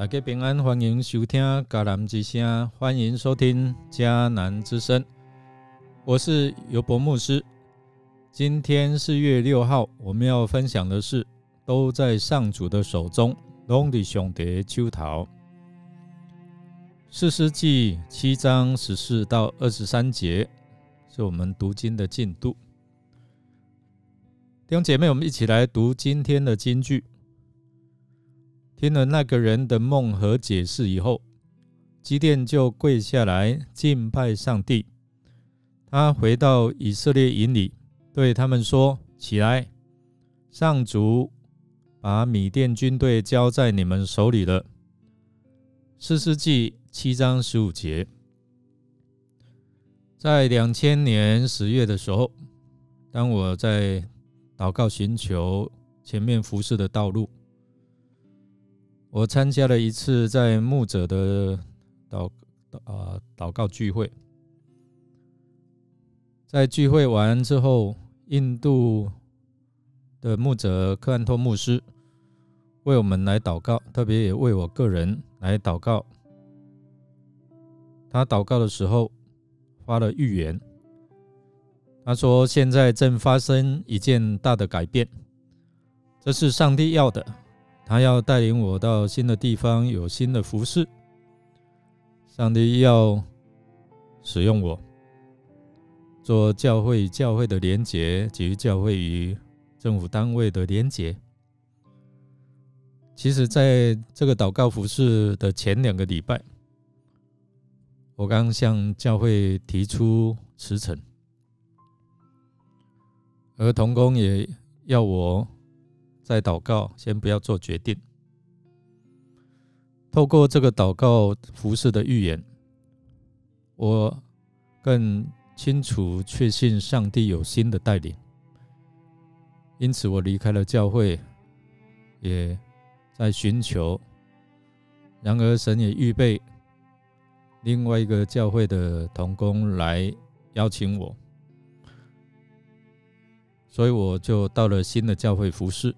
大家平安，欢迎收听迦南之声，欢迎收听迦南之声。我是尤博牧师。今天四月六号，我们要分享的是都在上主的手中。龙的兄弟秋桃，四世纪七章十四到二十三节是我们读经的进度。弟兄姐妹，我们一起来读今天的金句。听了那个人的梦和解释以后，基甸就跪下来敬拜上帝。他回到以色列营里，对他们说：“起来，上主把米甸军队交在你们手里了。”四世纪七章十五节，在两千年十月的时候，当我在祷告寻求前面服侍的道路。我参加了一次在牧者的祷啊祷告聚会，在聚会完之后，印度的牧者克安托牧师为我们来祷告，特别也为我个人来祷告。他祷告的时候发了预言，他说：“现在正发生一件大的改变，这是上帝要的。”他要带领我到新的地方，有新的服饰。上帝要使用我做教会与教会的连结，及教会与政府单位的连结。其实，在这个祷告服饰的前两个礼拜，我刚向教会提出辞呈，而童工也要我。在祷告，先不要做决定。透过这个祷告服饰的预言，我更清楚确信上帝有新的带领。因此，我离开了教会，也在寻求。然而，神也预备另外一个教会的同工来邀请我，所以我就到了新的教会服侍。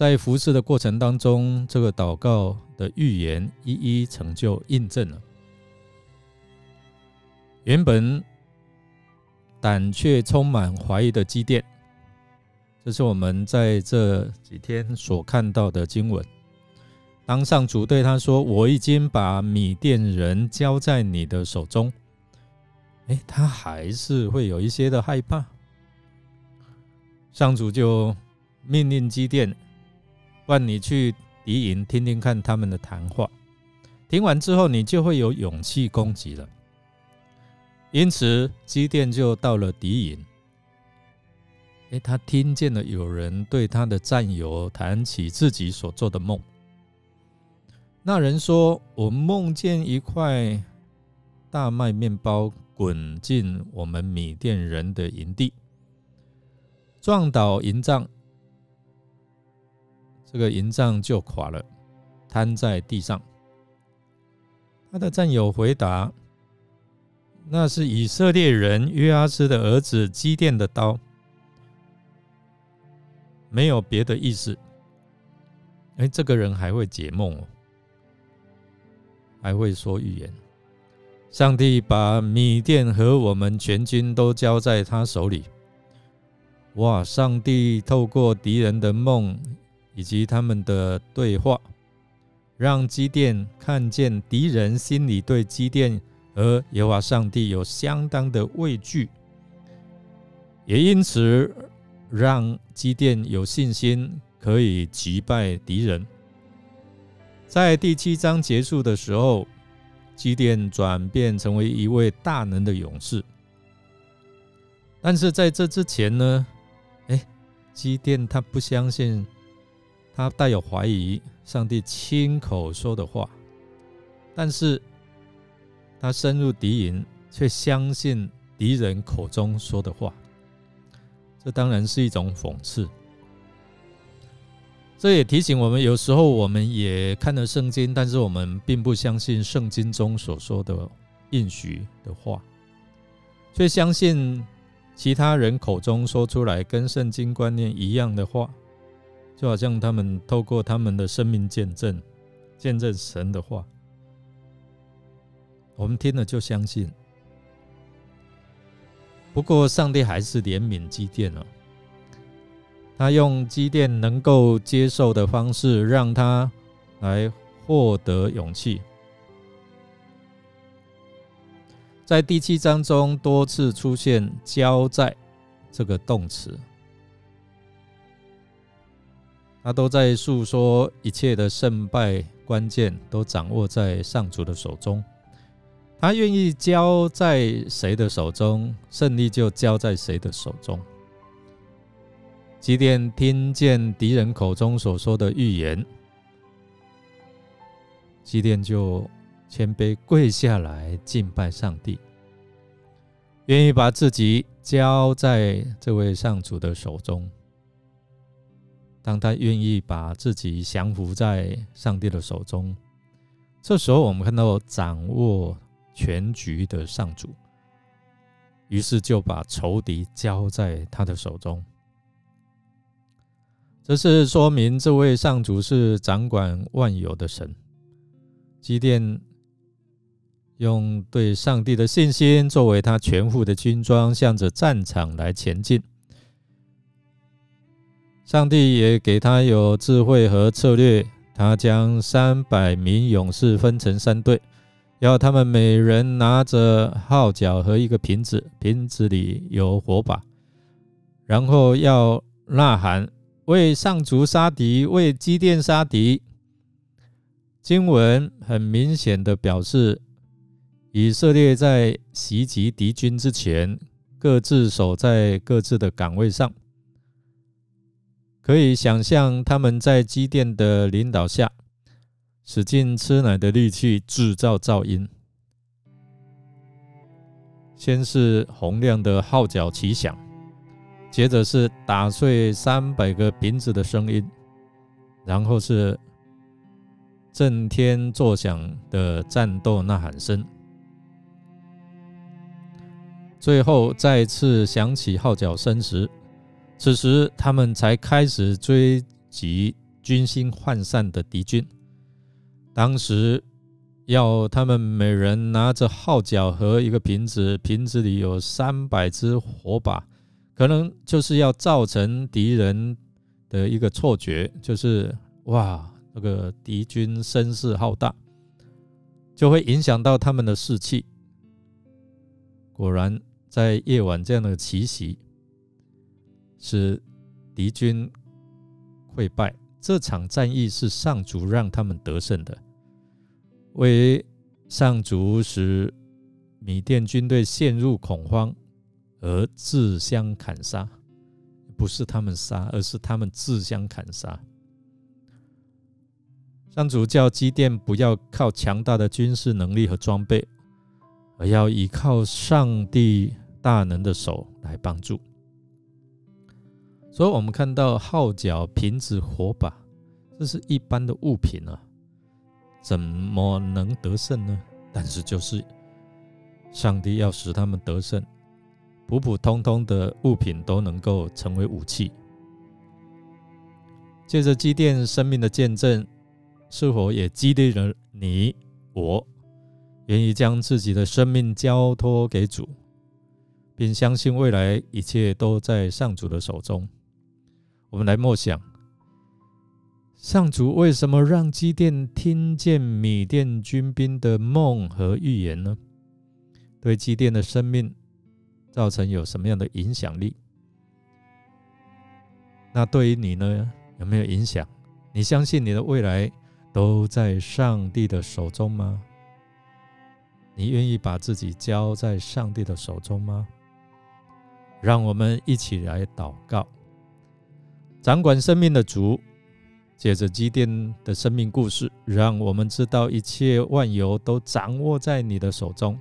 在服侍的过程当中，这个祷告的预言一一成就印证了。原本胆怯、充满怀疑的基甸，这是我们在这几天所看到的经文。当上主对他说：“我已经把米甸人交在你的手中。”哎，他还是会有一些的害怕。上主就命令基甸。换你去敌营听听看他们的谈话，听完之后你就会有勇气攻击了。因此基甸就到了敌营。哎，他听见了有人对他的战友谈起自己所做的梦。那人说：“我梦见一块大麦面包滚进我们米甸人的营地，撞倒营帐。”这个营帐就垮了，瘫在地上。他的战友回答：“那是以色列人约阿斯的儿子基甸的刀，没有别的意思。”哎，这个人还会解梦哦，还会说预言。上帝把米甸和我们全军都交在他手里。哇！上帝透过敌人的梦。以及他们的对话，让基甸看见敌人心里对基甸和耶和华上帝有相当的畏惧，也因此让基甸有信心可以击败敌人。在第七章结束的时候，基甸转变成为一位大能的勇士。但是在这之前呢，哎，基甸他不相信。他带有怀疑上帝亲口说的话，但是他深入敌营，却相信敌人口中说的话，这当然是一种讽刺。这也提醒我们，有时候我们也看了圣经，但是我们并不相信圣经中所说的应许的话，却相信其他人口中说出来跟圣经观念一样的话。就好像他们透过他们的生命见证，见证神的话，我们听了就相信。不过，上帝还是怜悯基甸了，他用基甸能够接受的方式，让他来获得勇气。在第七章中多次出现“交在”这个动词，他都在诉说一切的胜败关键都掌握在上主的手中。他愿意交在谁的手中，胜利就交在谁的手中。即便听见敌人口中所说的预言，基甸就谦卑跪下来敬拜上帝，愿意把自己交在这位上主的手中。当他愿意把自己降服在上帝的手中，这时候我们看到掌握。全局的上主，于是就把仇敌交在他的手中。这是说明这位上主是掌管万有的神。基甸用对上帝的信心作为他全副的军装，向着战场来前进。上帝也给他有智慧和策略，他将三百名勇士分成三队。要他们每人拿着号角和一个瓶子，瓶子里有火把，然后要呐喊为上主杀敌，为基甸杀敌。经文很明显的表示，以色列在袭击敌军之前，各自守在各自的岗位上。可以想象他们在机电的领导下。使劲吃奶的力气制造噪音，先是洪亮的号角齐响，接着是打碎三百个瓶子的声音，然后是震天作响的战斗呐喊声，最后再次响起号角声时，此时他们才开始追击军心涣散的敌军。当时要他们每人拿着号角和一个瓶子，瓶子里有三百支火把，可能就是要造成敌人的一个错觉，就是哇，那个敌军声势浩大，就会影响到他们的士气。果然，在夜晚这样的奇袭，使敌军溃败。这场战役是上主让他们得胜的。为上主使米甸军队陷入恐慌而自相砍杀，不是他们杀，而是他们自相砍杀。上主叫基甸不要靠强大的军事能力和装备，而要依靠上帝大能的手来帮助。所以，我们看到号角、瓶子、火把，这是一般的物品啊。怎么能得胜呢？但是就是上帝要使他们得胜，普普通通的物品都能够成为武器。借着积淀生命的见证，是否也激励了你我，愿意将自己的生命交托给主，并相信未来一切都在上主的手中？我们来默想。上主为什么让基甸听见米甸军兵的梦和预言呢？对基甸的生命造成有什么样的影响力？那对于你呢？有没有影响？你相信你的未来都在上帝的手中吗？你愿意把自己交在上帝的手中吗？让我们一起来祷告，掌管生命的主。借着基甸的生命故事，让我们知道一切万有都掌握在你的手中。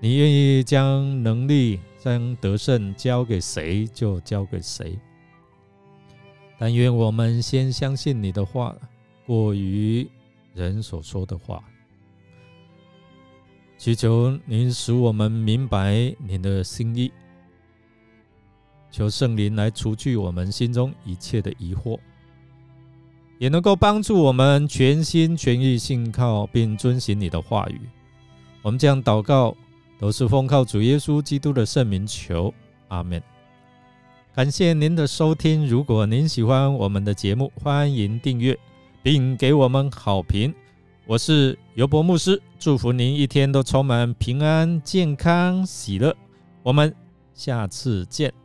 你愿意将能力、将得胜交给谁，就交给谁。但愿我们先相信你的话，过于人所说的话。祈求您使我们明白您的心意，求圣灵来除去我们心中一切的疑惑。也能够帮助我们全心全意信靠并遵行你的话语。我们将祷告，都是奉靠主耶稣基督的圣名求，阿门。感谢您的收听。如果您喜欢我们的节目，欢迎订阅并给我们好评。我是尤伯牧师，祝福您一天都充满平安、健康、喜乐。我们下次见。